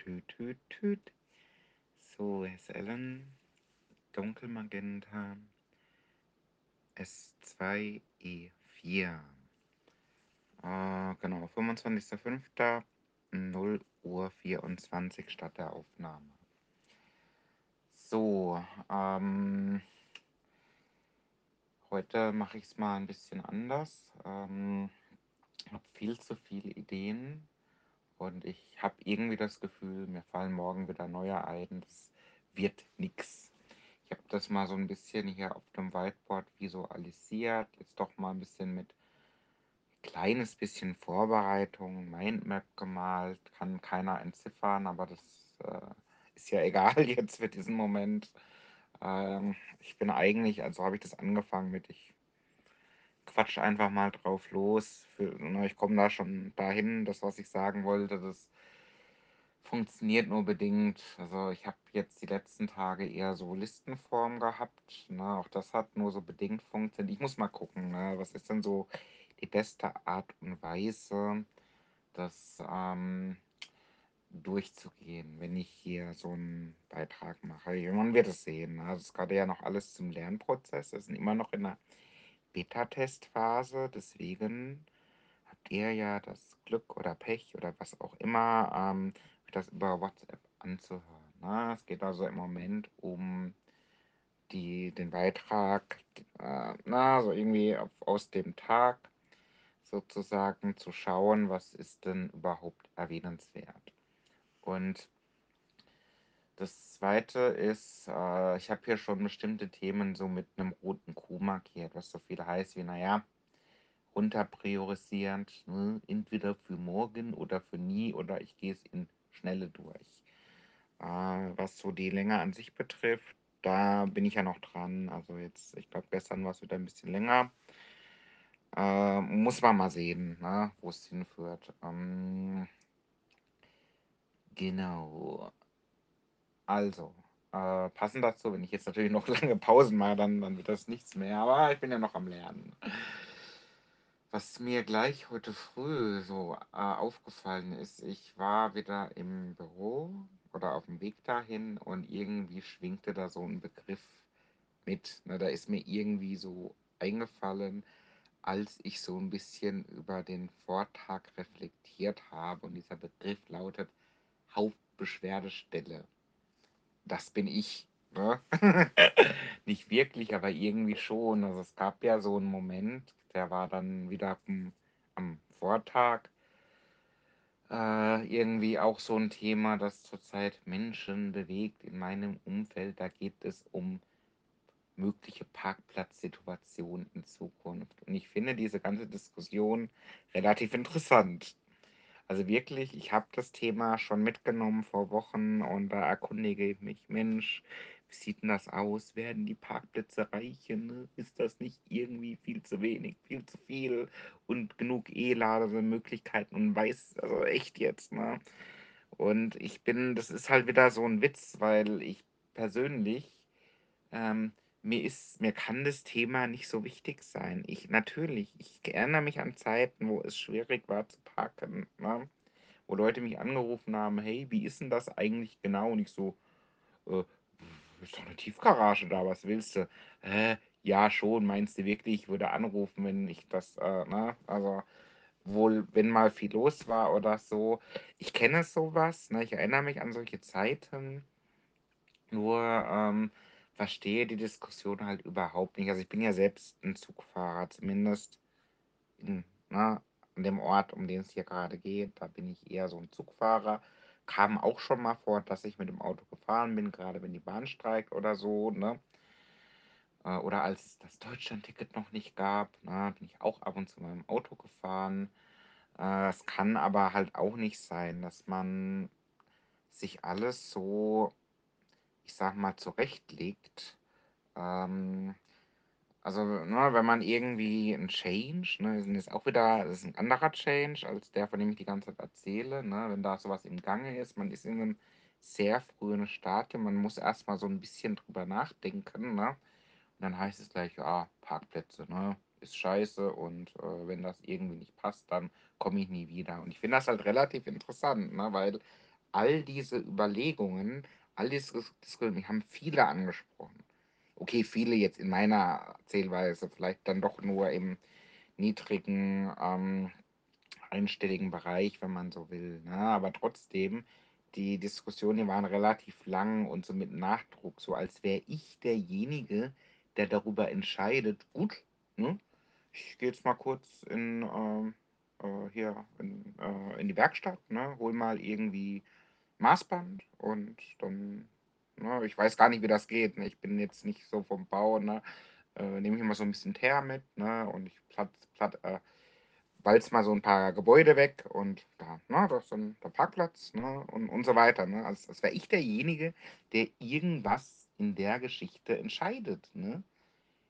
Tüt, tüt, tüt. So, SLN, Dunkelmagenta, S2, E4. Äh, genau, 25.05. 0 Uhr 24 statt der Aufnahme. So, ähm, heute mache ich es mal ein bisschen anders. Ähm, habe viel zu viele Ideen und ich habe irgendwie das Gefühl, mir fallen morgen wieder neue ein. Das wird nix. Ich habe das mal so ein bisschen hier auf dem Whiteboard visualisiert. Jetzt doch mal ein bisschen mit kleines bisschen Vorbereitung, Mindmap gemalt. Kann keiner entziffern, aber das äh, ist ja egal jetzt für diesen Moment. Ähm, ich bin eigentlich, also habe ich das angefangen mit, ich quatsch einfach mal drauf los. Für, ne, ich komme da schon dahin, das, was ich sagen wollte, das funktioniert nur bedingt. Also ich habe jetzt die letzten Tage eher so Listenform gehabt. Ne? Auch das hat nur so bedingt funktioniert. Ich muss mal gucken, ne? was ist denn so die beste Art und Weise, das ähm, durchzugehen, wenn ich hier so einen Beitrag mache. Man wird es sehen. Ne? Es ist gerade ja noch alles zum Lernprozess. Wir sind immer noch in der Beta-Testphase. Deswegen habt ihr ja das Glück oder Pech oder was auch immer, ähm, das über WhatsApp anzuhören. Ne? Es geht also im Moment um die, den Beitrag, äh, na, so irgendwie auf, aus dem Tag sozusagen zu schauen, was ist denn überhaupt erwähnenswert. Und das zweite ist, äh, ich habe hier schon bestimmte Themen so mit einem roten Kuh markiert, was so viel heißt wie, naja, runterpriorisierend, ne? entweder für morgen oder für nie oder ich gehe es in Schnelle durch. Äh, was so die Länge an sich betrifft, da bin ich ja noch dran. Also jetzt, ich glaube, gestern war es wieder ein bisschen länger. Äh, muss man mal sehen, ne, wo es hinführt. Ähm, genau. Also, äh, passend dazu, wenn ich jetzt natürlich noch lange Pausen mache, dann, dann wird das nichts mehr. Aber ich bin ja noch am Lernen. Was mir gleich heute früh so äh, aufgefallen ist, ich war wieder im Büro oder auf dem Weg dahin und irgendwie schwingte da so ein Begriff mit. Ne? Da ist mir irgendwie so eingefallen, als ich so ein bisschen über den Vortrag reflektiert habe und dieser Begriff lautet Hauptbeschwerdestelle. Das bin ich. Ne? Nicht wirklich, aber irgendwie schon. Also es gab ja so einen Moment, der war dann wieder am, am Vortag äh, irgendwie auch so ein Thema, das zurzeit Menschen bewegt in meinem Umfeld. Da geht es um mögliche Parkplatzsituationen in Zukunft. Und ich finde diese ganze Diskussion relativ interessant. Also wirklich, ich habe das Thema schon mitgenommen vor Wochen und da erkundige ich mich, Mensch, wie sieht denn das aus? Werden die Parkplätze reichen? Ne? Ist das nicht irgendwie viel zu wenig, viel zu viel und genug E-Lademöglichkeiten und weiß, also echt jetzt, ne? Und ich bin, das ist halt wieder so ein Witz, weil ich persönlich, ähm, mir ist, mir kann das Thema nicht so wichtig sein. Ich natürlich, ich erinnere mich an Zeiten, wo es schwierig war zu parken, ne? Wo Leute mich angerufen haben, hey, wie ist denn das eigentlich genau? Und ich so, äh, ist doch eine Tiefgarage da, was willst du? Hä? Ja, schon, meinst du wirklich, ich würde anrufen, wenn ich das, äh, ne? Also, wohl, wenn mal viel los war oder so. Ich kenne sowas, ne? Ich erinnere mich an solche Zeiten, nur ähm, verstehe die Diskussion halt überhaupt nicht. Also ich bin ja selbst ein Zugfahrer, zumindest in, na, an dem Ort, um den es hier gerade geht. Da bin ich eher so ein Zugfahrer. Kam auch schon mal vor, dass ich mit dem Auto gefahren bin, gerade wenn die Bahn streikt oder so, ne? Äh, Oder als es das Deutschlandticket noch nicht gab, ne, bin ich auch ab und zu mit dem Auto gefahren. Äh, Es kann aber halt auch nicht sein, dass man sich alles so, ich sag mal, zurechtlegt. Ähm, also, ne, wenn man irgendwie 'n Change, ne, das ist auch wieder das ist ein anderer Change als der, von dem ich die ganze Zeit erzähle, ne? Wenn da sowas im Gange ist, man ist in einem sehr frühen Stadium, man muss erst mal so ein bisschen drüber nachdenken, ne? Und dann heißt es gleich: „Ja, Parkplätze, ne, ist scheiße und, äh, wenn das irgendwie nicht passt, dann komme ich nie wieder.“ Und ich finde das halt relativ interessant, ne, weil all diese Überlegungen, all diese Diskussionen, haben viele angesprochen. Okay, viele jetzt in meiner Zählweise, vielleicht dann doch nur im niedrigen, ähm, einstelligen Bereich, wenn man so will. Ne? Aber trotzdem, die Diskussionen waren relativ lang und so mit Nachdruck, so als wäre ich derjenige, der darüber entscheidet. Gut, ne? ich gehe jetzt mal kurz in, ähm, äh, hier in, äh, in die Werkstatt, ne? hol mal irgendwie Maßband und dann, ne? ich weiß gar nicht, wie das geht. Ne? Ich bin jetzt nicht so vom Bau, ne? äh, nehme ich immer so ein bisschen Teer mit ne? und ich platt, platt, äh, walz mal so ein paar Gebäude weg und da, ne, das ist dann der Parkplatz ne, und, und so weiter. Ne? Also das wäre ich derjenige, der irgendwas in der Geschichte entscheidet. Ne?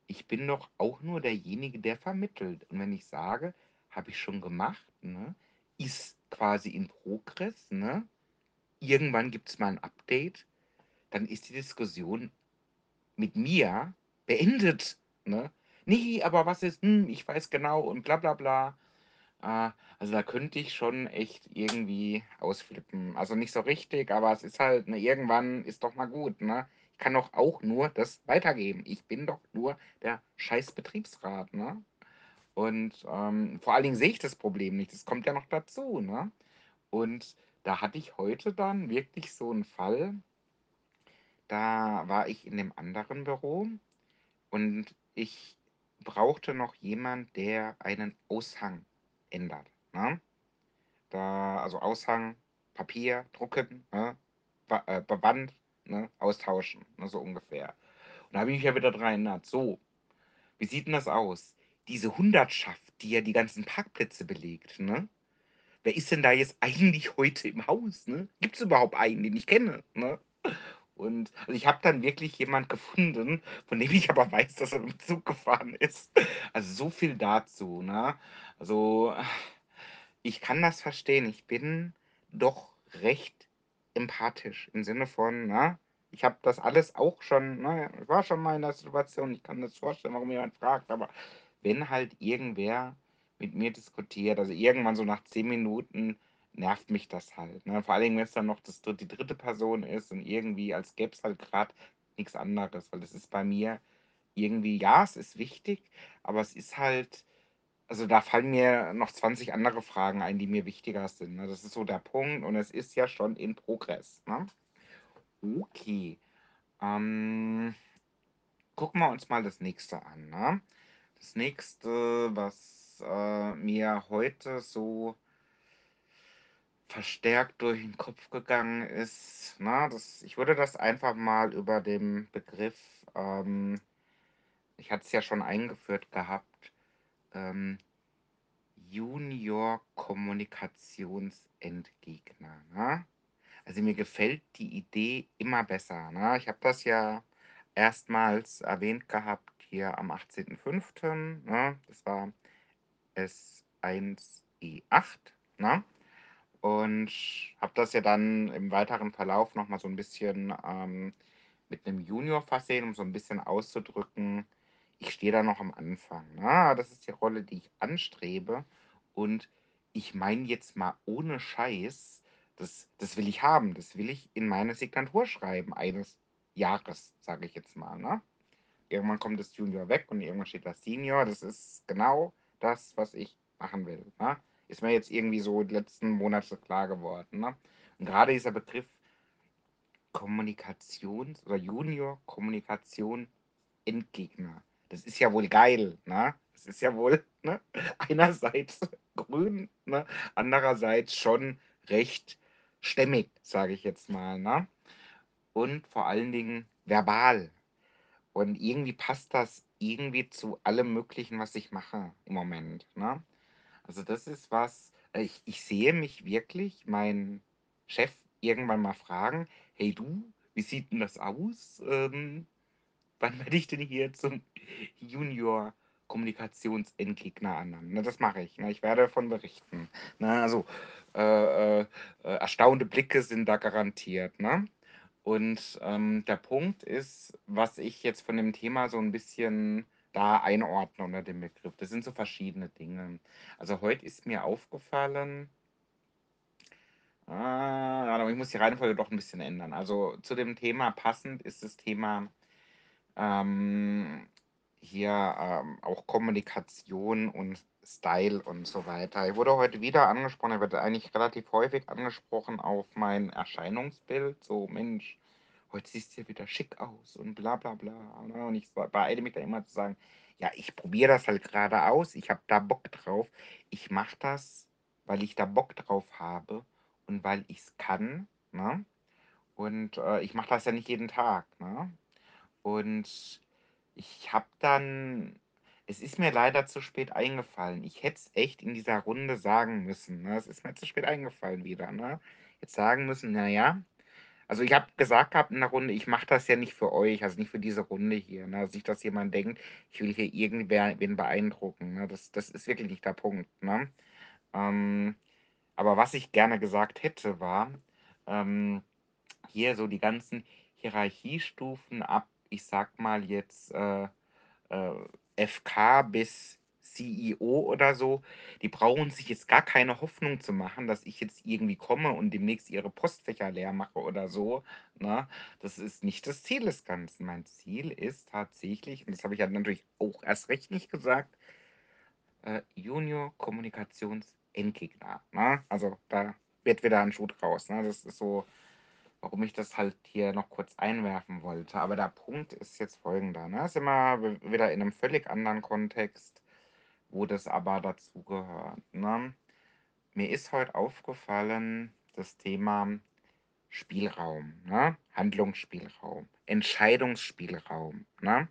Ich bin doch auch nur derjenige, der vermittelt. Und wenn ich sage, habe ich schon gemacht, ne, ist quasi in Progress, ne? Irgendwann gibt es mal ein Update, dann ist die Diskussion mit mir beendet. Ne? Nee, aber was ist, hm, ich weiß genau und bla bla bla. Ah, also da könnte ich schon echt irgendwie ausflippen. Also nicht so richtig, aber es ist halt, ne, irgendwann ist doch mal gut, ne? Ich kann doch auch nur das weitergeben. Ich bin doch nur der scheiß Betriebsrat, ne? Und ähm, vor allen Dingen sehe ich das Problem nicht. Das kommt ja noch dazu, ne? Und da hatte ich heute dann wirklich so einen Fall. Da war ich in dem anderen Büro und ich brauchte noch jemand, der einen Aushang ändert. Ne? Da, also Aushang, Papier, drucken, ne? Äh, Band, ne? austauschen, ne? so ungefähr. Und da habe ich mich ja wieder dran erinnert. So, wie sieht denn das aus? Diese Hundertschaft, die ja die ganzen Parkplätze belegt, ne? Wer ist denn da jetzt eigentlich heute im Haus? Ne? Gibt es überhaupt einen, den ich kenne? Ne? Und also ich habe dann wirklich jemand gefunden, von dem ich aber weiß, dass er mit dem Zug gefahren ist. Also so viel dazu, ne? Also ich kann das verstehen. Ich bin doch recht empathisch im Sinne von, ne? Ich habe das alles auch schon, ne? Ich war schon mal in der Situation, ich kann das vorstellen, warum jemand fragt, aber wenn halt irgendwer mit mir diskutiert, also irgendwann so nach zehn Minuten nervt mich das halt. Ne? Vor allem, wenn es dann noch das, die dritte Person ist und irgendwie, als gäbe es halt gerade nichts anderes, weil das ist bei mir irgendwie, ja, es ist wichtig, aber es ist halt, also da fallen mir noch 20 andere Fragen ein, die mir wichtiger sind. Ne? Das ist so der Punkt und es ist ja schon in Progress. Ne? Okay. Ähm, gucken wir uns mal das nächste an. Ne? Das nächste, was äh, mir heute so verstärkt durch den Kopf gegangen ist, na, das, ich würde das einfach mal über den Begriff, ähm, ich hatte es ja schon eingeführt gehabt, ähm, Junior-Kommunikationsentgegner. Ne? Also mir gefällt die Idee immer besser. Ne? Ich habe das ja erstmals erwähnt gehabt hier am 18.05. Ne? Das war S1E8. Ne? Und habe das ja dann im weiteren Verlauf nochmal so ein bisschen ähm, mit einem Junior versehen, um so ein bisschen auszudrücken, ich stehe da noch am Anfang. Ne? Das ist die Rolle, die ich anstrebe. Und ich meine jetzt mal ohne Scheiß, das, das will ich haben. Das will ich in meine Signatur schreiben eines Jahres, sage ich jetzt mal. Ne? Irgendwann kommt das Junior weg und irgendwann steht das Senior. Das ist genau das, was ich machen will. Ne? Ist mir jetzt irgendwie so die letzten Monate klar geworden. Ne? Und gerade dieser Begriff Kommunikations- oder Junior-Kommunikation Endgegner. Das ist ja wohl geil, ne? Das ist ja wohl ne? einerseits grün, ne? andererseits schon recht stämmig, sage ich jetzt mal. Ne? Und vor allen Dingen verbal. Und irgendwie passt das irgendwie zu allem Möglichen, was ich mache im Moment. Ne? Also das ist was, ich, ich sehe mich wirklich, mein Chef irgendwann mal fragen, hey du, wie sieht denn das aus? Ähm, wann werde ich denn hier zum Junior Kommunikationsentgegner ernannt? Ne, das mache ich. Ne? Ich werde davon berichten. Ne? Also äh, äh, äh, erstaunte Blicke sind da garantiert. Ne? Und ähm, der Punkt ist, was ich jetzt von dem Thema so ein bisschen da einordne unter dem Begriff. Das sind so verschiedene Dinge. Also heute ist mir aufgefallen, ah, ich muss die Reihenfolge doch ein bisschen ändern. Also zu dem Thema passend ist das Thema ähm, hier ähm, auch Kommunikation und Style und so weiter. Ich wurde heute wieder angesprochen, ich werde eigentlich relativ häufig angesprochen auf mein Erscheinungsbild. So, Mensch, heute siehst du ja wieder schick aus und bla bla bla. Und ich beeile mich da immer zu sagen, ja, ich probiere das halt gerade aus, ich habe da Bock drauf. Ich mache das, weil ich da Bock drauf habe und weil ich es kann. Ne? Und äh, ich mache das ja nicht jeden Tag. Ne? Und ich habe dann es ist mir leider zu spät eingefallen. Ich hätte es echt in dieser Runde sagen müssen, ne? Es ist mir zu spät eingefallen wieder, ne? Jetzt sagen müssen, na ja also, ich habe gesagt gehabt in der Runde, ich mache das ja nicht für euch, also nicht für diese Runde hier, ne? Also nicht, dass jemand denkt, ich will hier irgendwen beeindrucken, ne? Das das ist wirklich nicht der Punkt, ne? Ähm, aber was ich gerne gesagt hätte, war, ähm, hier so die ganzen Hierarchiestufen ab, ich sag mal jetzt, äh, äh, FK bis CEO oder so, die brauchen sich jetzt gar keine Hoffnung zu machen, dass ich jetzt irgendwie komme und demnächst ihre Postfächer leer mache oder so, ne? Das ist nicht das Ziel des Ganzen. Mein Ziel ist tatsächlich, und das habe ich ja natürlich auch erst recht nicht gesagt, äh, Junior Kommunikationsendgegner, ne? Also, da wird wieder ein Schuh draus, ne? Das ist so, warum ich das halt hier noch kurz einwerfen wollte. Aber der Punkt ist jetzt folgender, ne? Ist immer wieder in einem völlig anderen Kontext, wo das aber dazugehört, ne? Mir ist heute aufgefallen, das Thema Spielraum, ne? Handlungsspielraum, Entscheidungsspielraum, ne?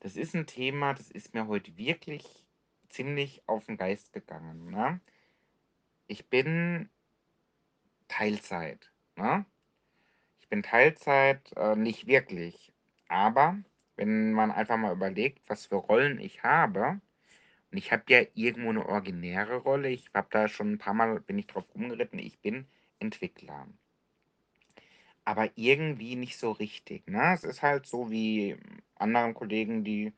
Das ist ein Thema, das ist mir heute wirklich ziemlich auf den Geist gegangen, ne? Ich bin Teilzeit, ne? Ich bin Teilzeit, äh, nicht wirklich. Aber wenn man einfach mal überlegt, was für Rollen ich habe, und ich habe ja irgendwo eine originäre Rolle, ich habe da schon ein paar Mal bin ich drauf rumgeritten, ich bin Entwickler. Aber irgendwie nicht so richtig, ne? Es ist halt so wie anderen Kollegen, die,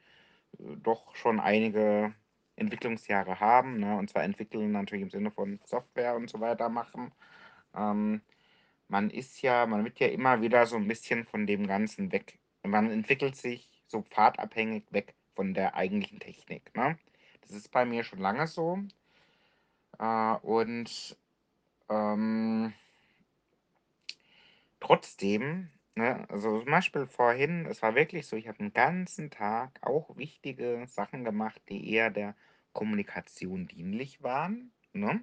äh, doch schon einige Entwicklungsjahre haben, ne? Und zwar entwickeln natürlich im Sinne von Software und so weiter machen. Ähm, man ist ja man wird ja immer wieder so ein bisschen von dem Ganzen weg man entwickelt sich so pfadabhängig weg von der eigentlichen Technik, ne? Das ist bei mir schon lange so. Äh, und, ähm trotzdem, ne, also zum Beispiel vorhin, es war wirklich so, ich habe den ganzen Tag auch wichtige Sachen gemacht, die eher der Kommunikation dienlich waren, ne?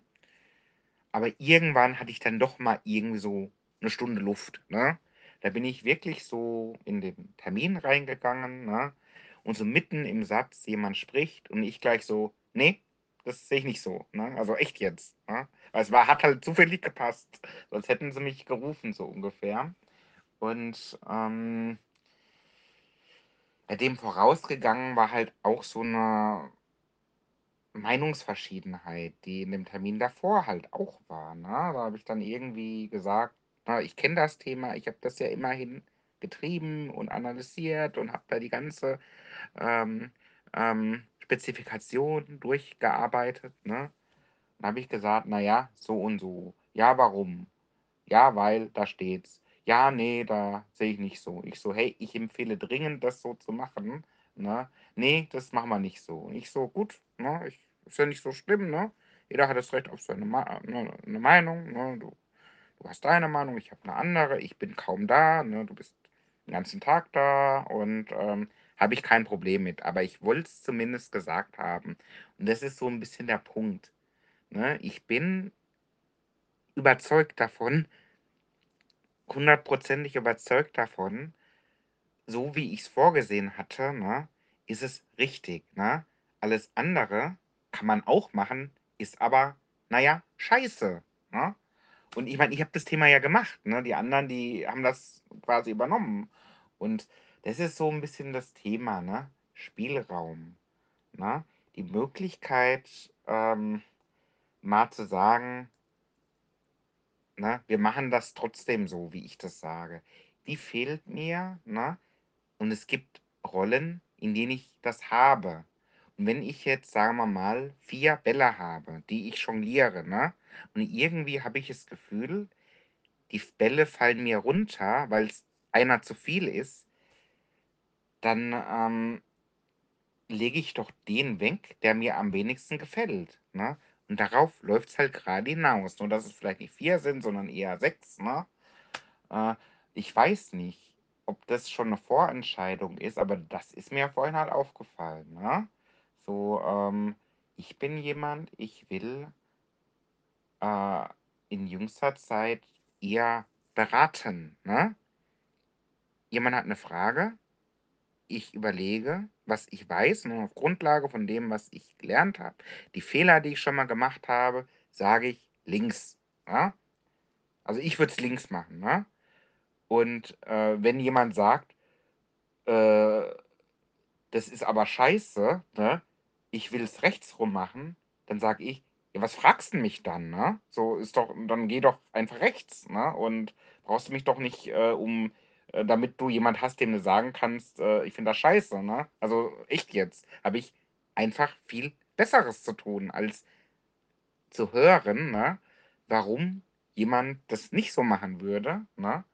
Aber irgendwann hatte ich dann doch mal irgendwie so eine Stunde Luft, ne? Da bin ich wirklich so in den Termin reingegangen, ne? Und so mitten im Satz jemand spricht und ich gleich so: nee, das sehe ich nicht so“, ne? Also echt jetzt, ne? Weil es war hat halt zufällig gepasst, sonst hätten sie mich gerufen, so ungefähr. Und, ähm ja, dem vorausgegangen war halt auch so eine Meinungsverschiedenheit, die in dem Termin davor halt auch war, ne? Da habe ich dann irgendwie gesagt, na, ich kenne das Thema, ich habe das ja immerhin getrieben und analysiert und habe da die ganze ähm, ähm, Spezifikation durchgearbeitet, ne? Dann habe ich gesagt, na ja, so und so. Ja, warum? Ja, weil da steht's. Ja, nee, da sehe ich nicht so. Ich so: „Hey, ich empfehle dringend, das so zu machen“, ne? „Ne, das machen wir nicht so.“ Ich so: „Gut, ne, ich ist ja nicht so schlimm, ne? Jeder hat das Recht auf seine Ma ne, 'ne Meinung, ne? Du du hast deine Meinung, ich habe eine andere. Ich bin kaum da, ne? Du bist den ganzen Tag da und, ähm, habe ich kein Problem mit. Aber ich wollte es zumindest gesagt haben. Und das ist so ein bisschen der Punkt, ne? Ich bin überzeugt davon hundertprozentig überzeugt davon, so wie ich es vorgesehen hatte, ne, ist es richtig, ne? Alles andere kann man auch machen, ist aber, na ja, scheiße, ne? Und ich meine, ich habe das Thema ja gemacht, ne? Die anderen, die haben das quasi übernommen. Und das ist so ein bisschen das Thema, ne? Spielraum, ne? Die Möglichkeit, ähm, mal zu sagen Ne? Wir machen das trotzdem so, wie ich das sage. Die fehlt mir, ne? Und es gibt Rollen, in denen ich das habe. Und wenn ich jetzt, sagen wir mal, 4 Bälle habe, die ich jongliere, ne? Und irgendwie habe ich das Gefühl, die Bälle fallen mir runter, weil es einer zu viel ist, dann ähm, lege ich doch den weg, der mir am wenigsten gefällt. Ne? Und darauf läuft es halt gerade hinaus. Nur dass es vielleicht nicht vier sind, sondern eher sechs. Ne? Äh, ich weiß nicht, ob das schon eine Vorentscheidung ist, aber das ist mir vorhin halt aufgefallen. Ne? So, ähm, ich bin jemand, ich will äh, in jüngster Zeit eher beraten. Ne? Jemand hat eine Frage, ich überlege, was ich weiß, und auf Grundlage von dem, was ich gelernt habe, die Fehler, die ich schon mal gemacht habe, sage ich links. Ja? Also ich würde es links machen. Ne? Und äh, wenn jemand sagt, äh, das ist aber scheiße, ne? Ich will es rechts rum machen, dann sage ich, ja, was fragst du mich dann? Ne? So ist doch, dann geh doch einfach rechts. Ne? Und brauchst du mich doch nicht äh, um äh, damit du jemand hast, dem du sagen kannst, äh, ich finde das scheiße, ne? Also echt jetzt, habe ich einfach viel Besseres zu tun, als zu hören, ne? Warum jemand das nicht so machen würde, ne?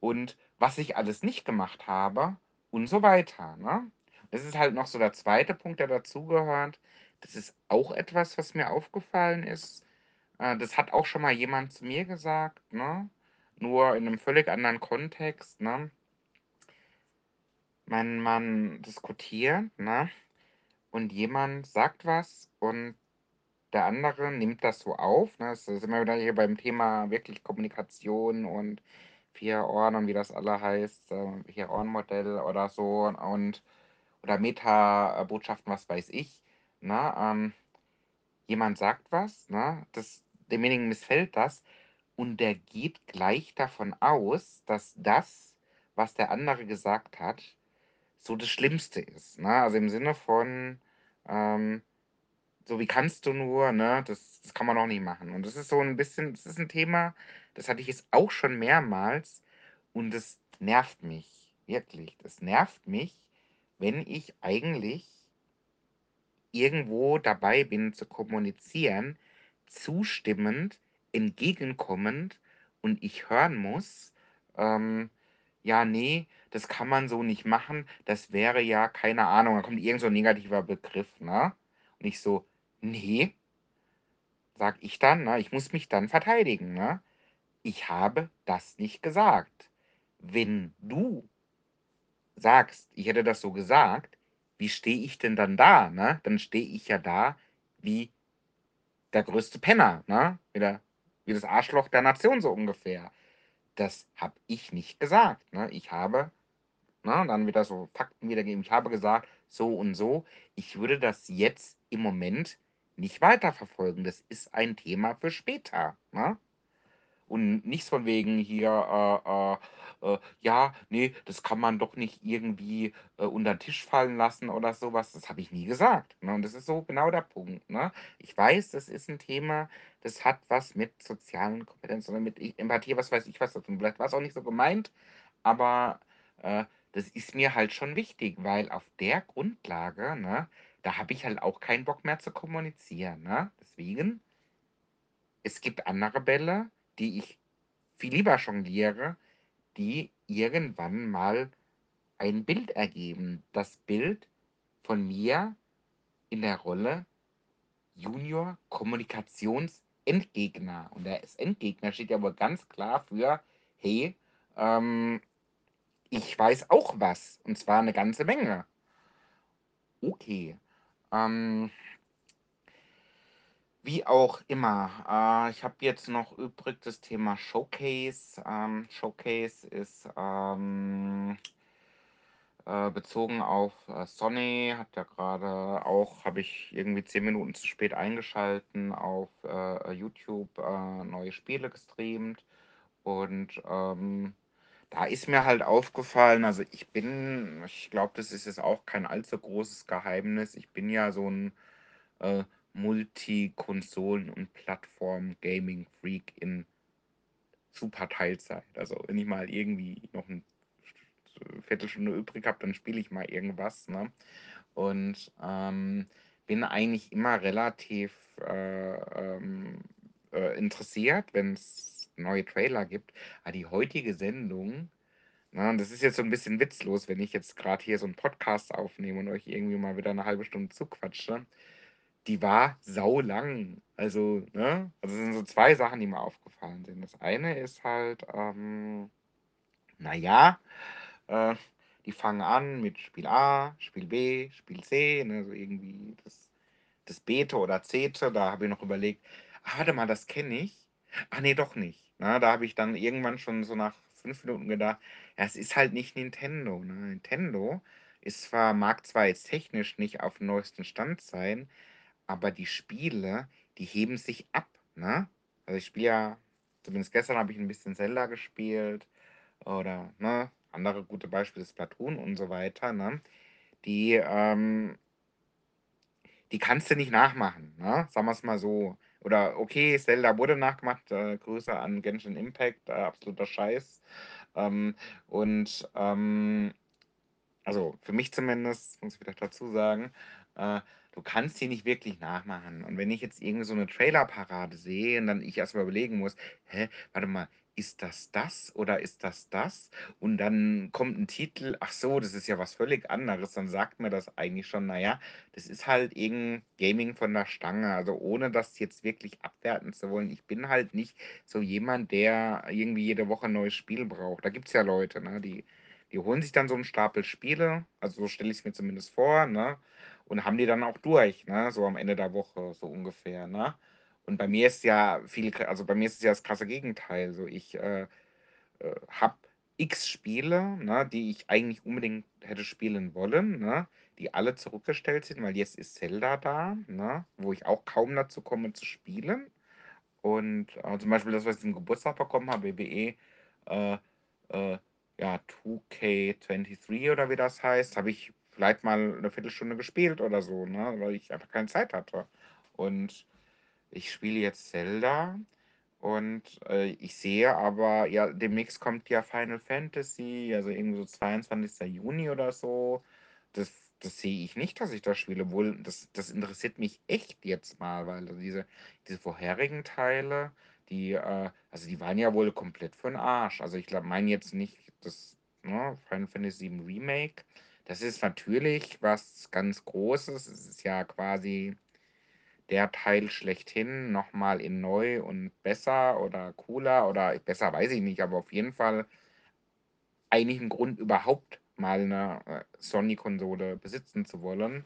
Und was ich alles nicht gemacht habe und so weiter, ne? Das ist halt noch so der zweite Punkt, der dazugehört. Das ist auch etwas, was mir aufgefallen ist. Äh, das hat auch schon mal jemand zu mir gesagt, ne? Nur in einem völlig anderen Kontext, ne? wenn man diskutiert, ne? Und jemand sagt was und der andere nimmt das so auf. Ne? Das ist immer wieder hier beim Thema wirklich Kommunikation und vier Ohren und wie das alle heißt, äh, vier Ohren-Modell oder so und oder Meta-Botschaften, was weiß ich. Ne? Ähm, jemand sagt was, ne? Das, demjenigen missfällt das und der geht gleich davon aus, dass das, was der andere gesagt hat, so das Schlimmste ist. Ne? Also im Sinne von, ähm, so wie kannst du nur, ne? Das, das kann man auch nicht machen. Und das ist so ein bisschen, das ist ein Thema, das hatte ich jetzt auch schon mehrmals und das nervt mich, wirklich. Das nervt mich, wenn ich eigentlich irgendwo dabei bin zu kommunizieren, zustimmend, entgegenkommend und ich hören muss, ähm, ja, nee, das kann man so nicht machen, das wäre ja, keine Ahnung, da kommt irgend so ein negativer Begriff, ne? Und ich so, nee, sag ich dann, ne? Ich muss mich dann verteidigen, ne? Ich habe das nicht gesagt. Wenn du sagst, ich hätte das so gesagt, wie stehe ich denn dann da, ne? Dann stehe ich ja da wie der größte Penner, ne? Wie, der, wie das Arschloch der Nation so ungefähr. Das habe ich nicht gesagt, ne? Ich habe, ne, dann wieder so Fakten wiedergeben. Ich habe gesagt, so und so. Ich würde das jetzt im Moment nicht weiterverfolgen. Das ist ein Thema für später, ne? Und nichts von wegen hier, äh, äh, äh, ja, nee, das kann man doch nicht irgendwie äh, unter den Tisch fallen lassen oder sowas. Das habe ich nie gesagt. Ne? Und das ist so genau der Punkt. Ne? Ich weiß, das ist ein Thema, das hat was mit sozialen Kompetenzen oder mit E- Empathie, was weiß ich was zu tun. Vielleicht war es auch nicht so gemeint, aber äh, das ist mir halt schon wichtig, weil auf der Grundlage, ne, da habe ich halt auch keinen Bock mehr zu kommunizieren. Ne? Deswegen, es gibt andere Bälle, die ich viel lieber jongliere, die irgendwann mal ein Bild ergeben. Das Bild von mir in der Rolle Junior Kommunikationsendgegner. Und der Endgegner steht ja wohl ganz klar für, hey, ähm, ich weiß auch was. Und zwar eine ganze Menge. Okay. Ähm, wie auch immer. Äh, ich habe jetzt noch übrig das Thema Showcase. Ähm, Showcase ist ähm, äh, bezogen auf äh, Sonny, hat ja gerade auch, habe ich irgendwie zehn Minuten zu spät eingeschalten, auf äh, YouTube äh, neue Spiele gestreamt. Und ähm, da ist mir halt aufgefallen, also ich bin, ich glaube, das ist jetzt auch kein allzu großes Geheimnis. Ich bin ja so ein äh, Multi-Konsolen- und Plattform-Gaming-Freak in super Teilzeit. Also wenn ich mal irgendwie noch eine Viertelstunde übrig habe, dann spiele ich mal irgendwas. Ne? Und ähm, bin eigentlich immer relativ äh, ähm, äh, interessiert, wenn es neue Trailer gibt. Aber die heutige Sendung, na, das ist jetzt so ein bisschen witzlos, wenn ich jetzt gerade hier so einen Podcast aufnehme und euch irgendwie mal wieder eine halbe Stunde zuquatsche, die war saulang. Also, ne? Also, es sind so zwei Sachen, die mir aufgefallen sind. Das eine ist halt, ähm, na ja, äh, die fangen an mit Spiel A, Spiel B, Spiel C, ne, so irgendwie das das Bete oder Zete, da habe ich noch überlegt: „Ah, warte mal, das kenne ich. Ach ne, doch nicht.“ Ne, da habe ich dann irgendwann schon so nach 5 Minuten gedacht: „Ja, es ist halt nicht Nintendo“, ne? Nintendo ist zwar mag zwar jetzt technisch nicht auf dem neuesten Stand sein, aber die Spiele, die heben sich ab, ne? Also, ich spiele ja zumindest gestern habe ich ein bisschen Zelda gespielt oder, ne, andere gute Beispiele Splatoon und so weiter, ne? Die, ähm die kannst du nicht nachmachen, ne? Sagen wir's mal so. Oder okay, Zelda wurde nachgemacht, äh, Grüße an Genshin Impact, äh, absoluter Scheiß. Ähm, und, ähm also, für mich zumindest, muss ich wieder dazu sagen, äh, du kannst die nicht wirklich nachmachen. Und wenn ich jetzt irgendwie so eine Trailerparade sehe und dann ich erst mal überlegen muss: „Hä, warte mal, ist das das oder ist das das?“ Und dann kommt ein Titel: „Ach so, das ist ja was völlig anderes“, dann sagt mir das eigentlich schon: „Na ja, das ist halt irgend Gaming von der Stange.“ Also, ohne das jetzt wirklich abwerten zu wollen, ich bin halt nicht so jemand, der irgendwie jede Woche 'n neues Spiel braucht. Da gibt's ja Leute, ne, die die holen sich dann so einen Stapel Spiele, also so stelle ich es mir zumindest vor, ne, und haben die dann auch durch, ne, so am Ende der Woche, so ungefähr, ne? Und bei mir ist ja viel also, bei mir ist ja das krasse Gegenteil. So, ich, äh, äh, habe X Spiele, ne, die ich eigentlich unbedingt hätte spielen wollen, ne, die alle zurückgestellt sind, weil jetzt ist Zelda da, ne, wo ich auch kaum dazu komme zu spielen. Und, äh, zum Beispiel das, was ich zum Geburtstag bekommen habe, WWE, äh, äh, ja, 2K23 oder wie das heißt, habe ich vielleicht mal eine Viertelstunde gespielt oder so, ne, weil ich einfach keine Zeit hatte. Und ich spiele jetzt Zelda und, äh, ich sehe aber ja, demnächst kommt ja Final Fantasy, also irgendwie so 22. Juni oder so. Das das sehe ich nicht, dass ich das spiele, obwohl das das interessiert mich echt jetzt mal, weil diese diese vorherigen Teile, die, äh also, die waren ja wohl komplett für 'n Arsch. Also, ich glaube meine jetzt nicht das, ne, Final Fantasy VII Remake. Das ist natürlich was ganz Großes. Es ist ja quasi der Teil schlechthin noch mal in neu und besser oder cooler oder besser weiß ich nicht, aber auf jeden Fall eigentlich ein Grund, überhaupt mal 'ne, äh, Sony-Konsole besitzen zu wollen.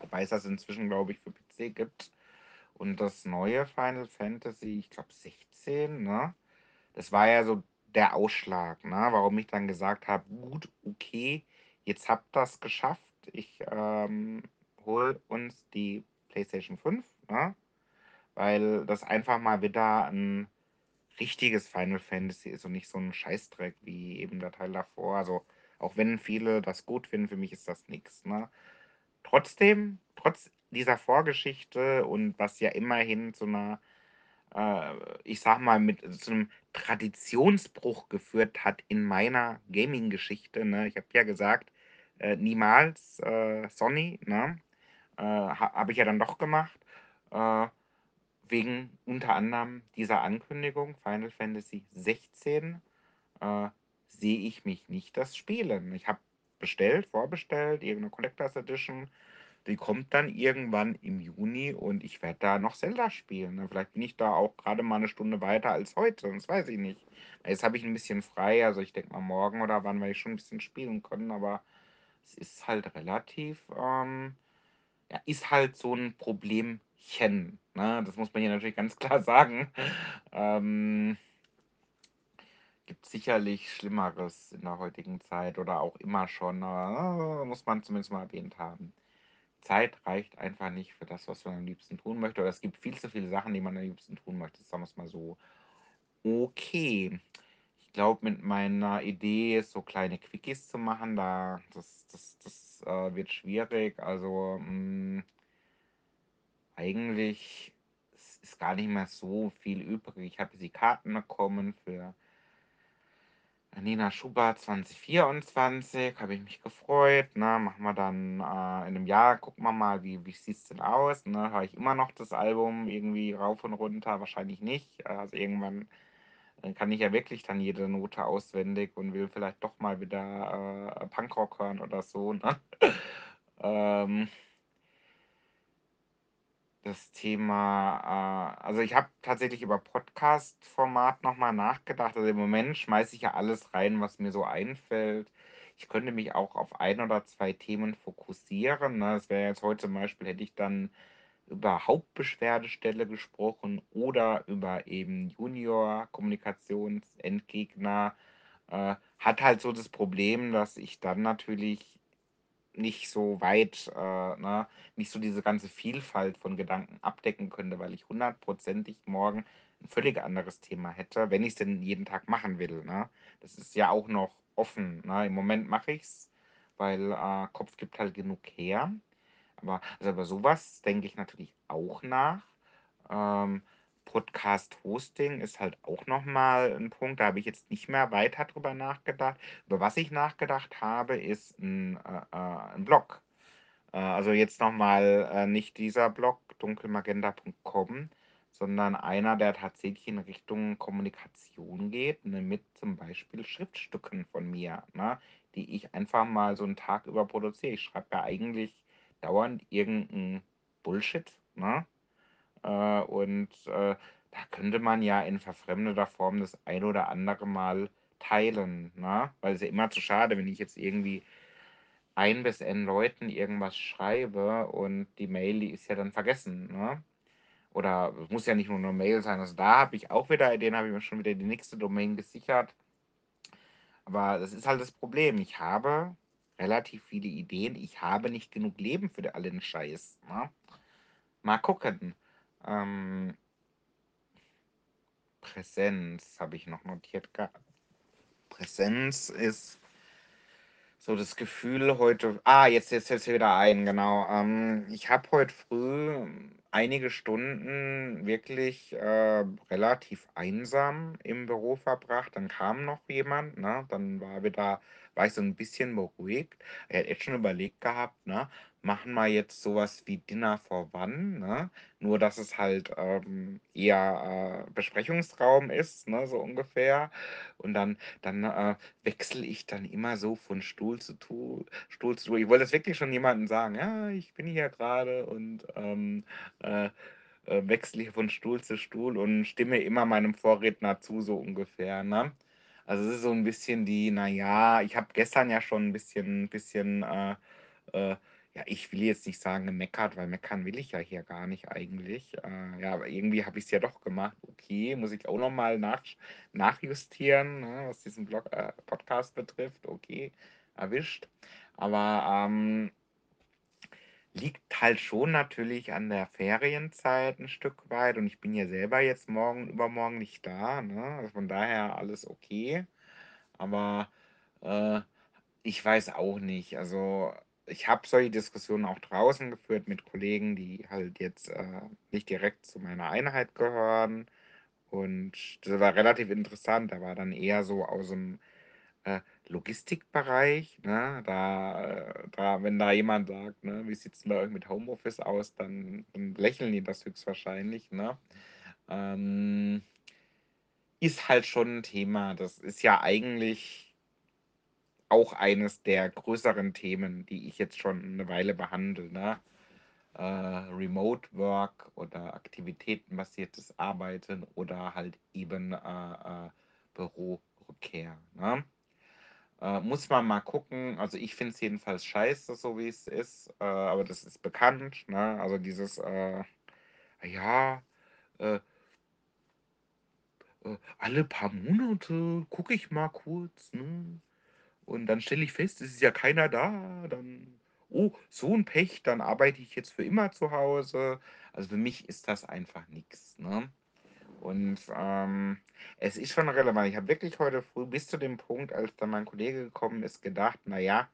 Wobei es das inzwischen, glaube ich, für PC gibt. Und das neue Final Fantasy, ich glaube 16, ne? Das war ja so der Ausschlag, ne, warum ich dann gesagt habe: „Gut, okay, jetzt habt ihr's geschafft. Ich, ähm, hole uns die PlayStation 5“, ne? Weil das einfach mal wieder ein richtiges Final Fantasy ist und nicht so ein Scheißdreck wie eben der Teil davor. Also, auch wenn viele das gut finden, für mich ist das nix, ne? Trotzdem, trotz dieser Vorgeschichte und was ja immerhin zu einer äh, ich sage mal, mit zu 'nem Traditionsbruch geführt hat in meiner Gaming-Geschichte, ne? Ich habe ja gesagt, äh, niemals, äh, Sony, ne? Äh, ha habe ich ja dann doch gemacht, äh, wegen unter anderem dieser Ankündigung Final Fantasy 16, äh, sehe ich mich nicht das spielen. Ich habe bestellt, vorbestellt, irgend 'ne Collectors Edition. Die kommt dann irgendwann im Juni und ich werde da noch Zelda spielen, ne? Vielleicht bin ich da auch gerade mal eine Stunde weiter als heute, das weiß ich nicht. Jetzt habe ich ein bisschen frei, also ich denke mal morgen oder wann werde ich schon ein bisschen spielen können, aber es ist halt relativ, ähm ja, ist halt so ein Problemchen, ne? Das muss man hier natürlich ganz klar sagen. Ähm, gibt sicherlich Schlimmeres in der heutigen Zeit oder auch immer schon, aber, muss man zumindest mal erwähnt haben. Zeit reicht einfach nicht für das, was man am liebsten tun möchte. Oder es gibt viel zu viele Sachen, die man am liebsten tun möchte, sagen wir es mal so. Okay. Glaube, mit meiner Idee, so kleine Quickies zu machen, da das das das, äh, wird schwierig. Also, hm, eigentlich ist gar nicht mehr so viel übrig. Ich habe die Karten bekommen für Nina Schubert 2024, habe ich mich gefreut, ne? Machen wir dann, äh, in einem Jahr gucken wir mal, wie wie sieht's denn aus, ne? Höre ich immer noch das Album irgendwie rauf und runter? Wahrscheinlich nicht. Also, irgendwann, dann kann ich ja wirklich dann jede Note auswendig und will vielleicht doch mal wieder äh, Punkrock hören oder so. Ne? ähm, das Thema, äh, also ich habe tatsächlich über Podcast-Format nochmal nachgedacht. Also im Moment schmeiße ich ja alles rein, was mir so einfällt. Ich könnte mich auch auf ein oder zwei Themen fokussieren. Ne? Das wäre jetzt heute zum Beispiel, hätte ich dann über Hauptbeschwerdestelle gesprochen oder über eben Junior-Kommunikationsentgegner. Äh, hat halt so das Problem, dass ich dann natürlich nicht so weit, äh, ne, nicht so diese ganze Vielfalt von Gedanken abdecken könnte, weil ich hundertprozentig morgen ein völlig anderes Thema hätte, wenn ich es denn jeden Tag machen will. Ne? Das ist ja auch noch offen. Ne? Im Moment mache ich es, weil äh, Kopf gibt halt genug her. Aber also über sowas denke ich natürlich auch nach. Ähm, Podcast-Hosting ist halt auch nochmal ein Punkt, da habe ich jetzt nicht mehr weiter drüber nachgedacht. Über was ich nachgedacht habe, ist ein, äh, äh, 'n Blog. Äh, also jetzt nochmal äh, nicht dieser Blog dunkelmagenta.com, sondern einer, der tatsächlich in Richtung Kommunikation geht, ne, mit zum Beispiel Schriftstücken von mir, ne, die ich einfach mal so einen Tag über produziere. Ich schreibe ja eigentlich dauernd irgendeinen Bullshit, ne? Äh, und äh, da könnte man ja in verfremdeter Form das ein oder andere Mal teilen, ne? Weil es ja immer zu schade, wenn ich jetzt irgendwie ein bis n Leuten irgendwas schreibe und die Mail, die ist ja dann vergessen, ne? Oder es muss ja nicht nur eine Mail sein. Also da habe ich auch wieder Ideen, habe ich mir schon wieder die nächste Domain gesichert. Aber das ist halt das Problem. Ich habe relativ viele Ideen. Ich habe nicht genug Leben für allen Scheiß. Ne? Mal gucken. Ähm, Präsenz habe ich noch notiert gehabt. Präsenz ist so das Gefühl heute. Ah, jetzt jetzt jetzt wieder ein, genau. Ähm, ich habe heute früh einige Stunden wirklich äh, relativ einsam im Büro verbracht. Dann kam noch jemand, ne? Dann war wieder, war ich so ein bisschen beruhigt. Er hat jetzt schon überlegt gehabt, ne? Machen wir jetzt sowas wie Dinner for One, ne? Nur dass es halt ähm, eher äh, Besprechungsraum ist, ne? So ungefähr. Und dann, dann äh, wechsle ich dann immer so von Stuhl zu Stuhl, Stuhl zu Stuhl. Ich wollte das wirklich schon jemandem sagen, ja, ich bin hier gerade und ähm, äh, äh, wechsle ich von Stuhl zu Stuhl und stimme immer meinem Vorredner zu, so ungefähr. Ne? Also es ist so ein bisschen die, naja, ich habe gestern ja schon ein bisschen, bisschen, äh, äh, ja, ich will jetzt nicht sagen gemeckert, weil meckern will ich ja hier gar nicht eigentlich. Äh, ja, aber irgendwie habe ich es ja doch gemacht. Okay, muss ich auch nochmal nach, nachjustieren, ne, was diesen Blog, äh, Podcast betrifft. Okay, erwischt. Aber ähm, Liegt halt schon natürlich an der Ferienzeit ein Stück weit und ich bin ja selber jetzt morgen übermorgen nicht da, ne? Also, von daher alles okay. Aber, äh, ich weiß auch nicht. Also, ich habe solche Diskussionen auch draußen geführt mit Kollegen, die halt jetzt, äh, nicht direkt zu meiner Einheit gehören und das war relativ interessant. Da war dann eher so aus dem äh, Logistikbereich, ne? Da, äh, da, wenn da jemand sagt, ne, wie sieht es bei euch mit Homeoffice aus, dann, dann lächeln die das höchstwahrscheinlich, ne? Ähm, ist halt schon ein Thema. Das ist ja eigentlich auch eines der größeren Themen, die ich jetzt schon eine Weile behandle, ne? Äh, Remote Work oder aktivitätenbasiertes Arbeiten oder halt eben äh, äh, Bürorückkehr, ne? Äh, muss man mal gucken. Also ich finde es jedenfalls scheiße, so wie es ist. Äh, aber das ist bekannt. Ne? Also dieses, äh, ja, äh, äh, alle paar Monate gucke ich mal kurz. Ne? Und dann stelle ich fest, es ist ja keiner da. Dann, oh, so ein Pech, dann arbeite ich jetzt für immer zu Hause. Also für mich ist das einfach nichts. Ne? Und ähm, es ist schon relevant. Ich habe wirklich heute früh bis zu dem Punkt, als dann mein Kollege gekommen ist, gedacht, naja,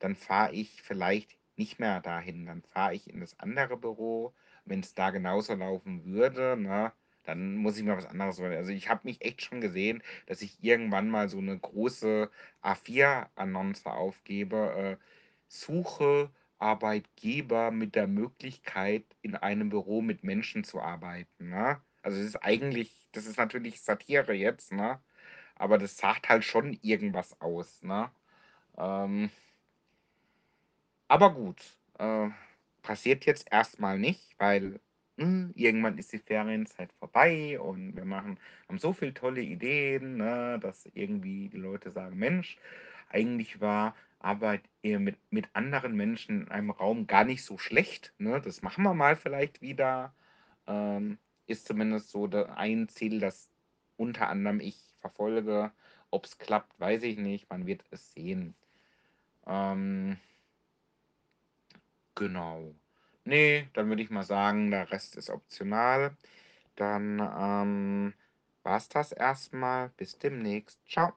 dann fahre ich vielleicht nicht mehr dahin. Dann fahre ich in das andere Büro. Wenn es da genauso laufen würde, ne, dann muss ich mir was anderes holen. Also ich habe mich echt schon gesehen, dass ich irgendwann mal so eine große A4-Annonce aufgebe. Äh, suche Arbeitgeber mit der Möglichkeit, in einem Büro mit Menschen zu arbeiten. Ne? Also es ist eigentlich das ist natürlich Satire jetzt, ne? Aber das sagt halt schon irgendwas aus, ne? Ähm aber gut, äh, passiert jetzt erst mal nicht, weil, hm, irgendwann ist die Ferienzeit vorbei und wir machen haben so viel tolle Ideen, ne, dass irgendwie die Leute sagen: „Mensch, eigentlich war Arbeit eher mit mit anderen Menschen in einem Raum gar nicht so schlecht, ne? Das machen wir mal vielleicht wieder.“ Ähm, ist zumindest so ein Ziel, das unter anderem ich verfolge. Ob's klappt, weiß ich nicht, man wird es sehen. Ähm Genau. Ne, dann würde ich mal sagen, der Rest ist optional. Dann, ähm, war's das erst mal. Bis demnächst. Tschau.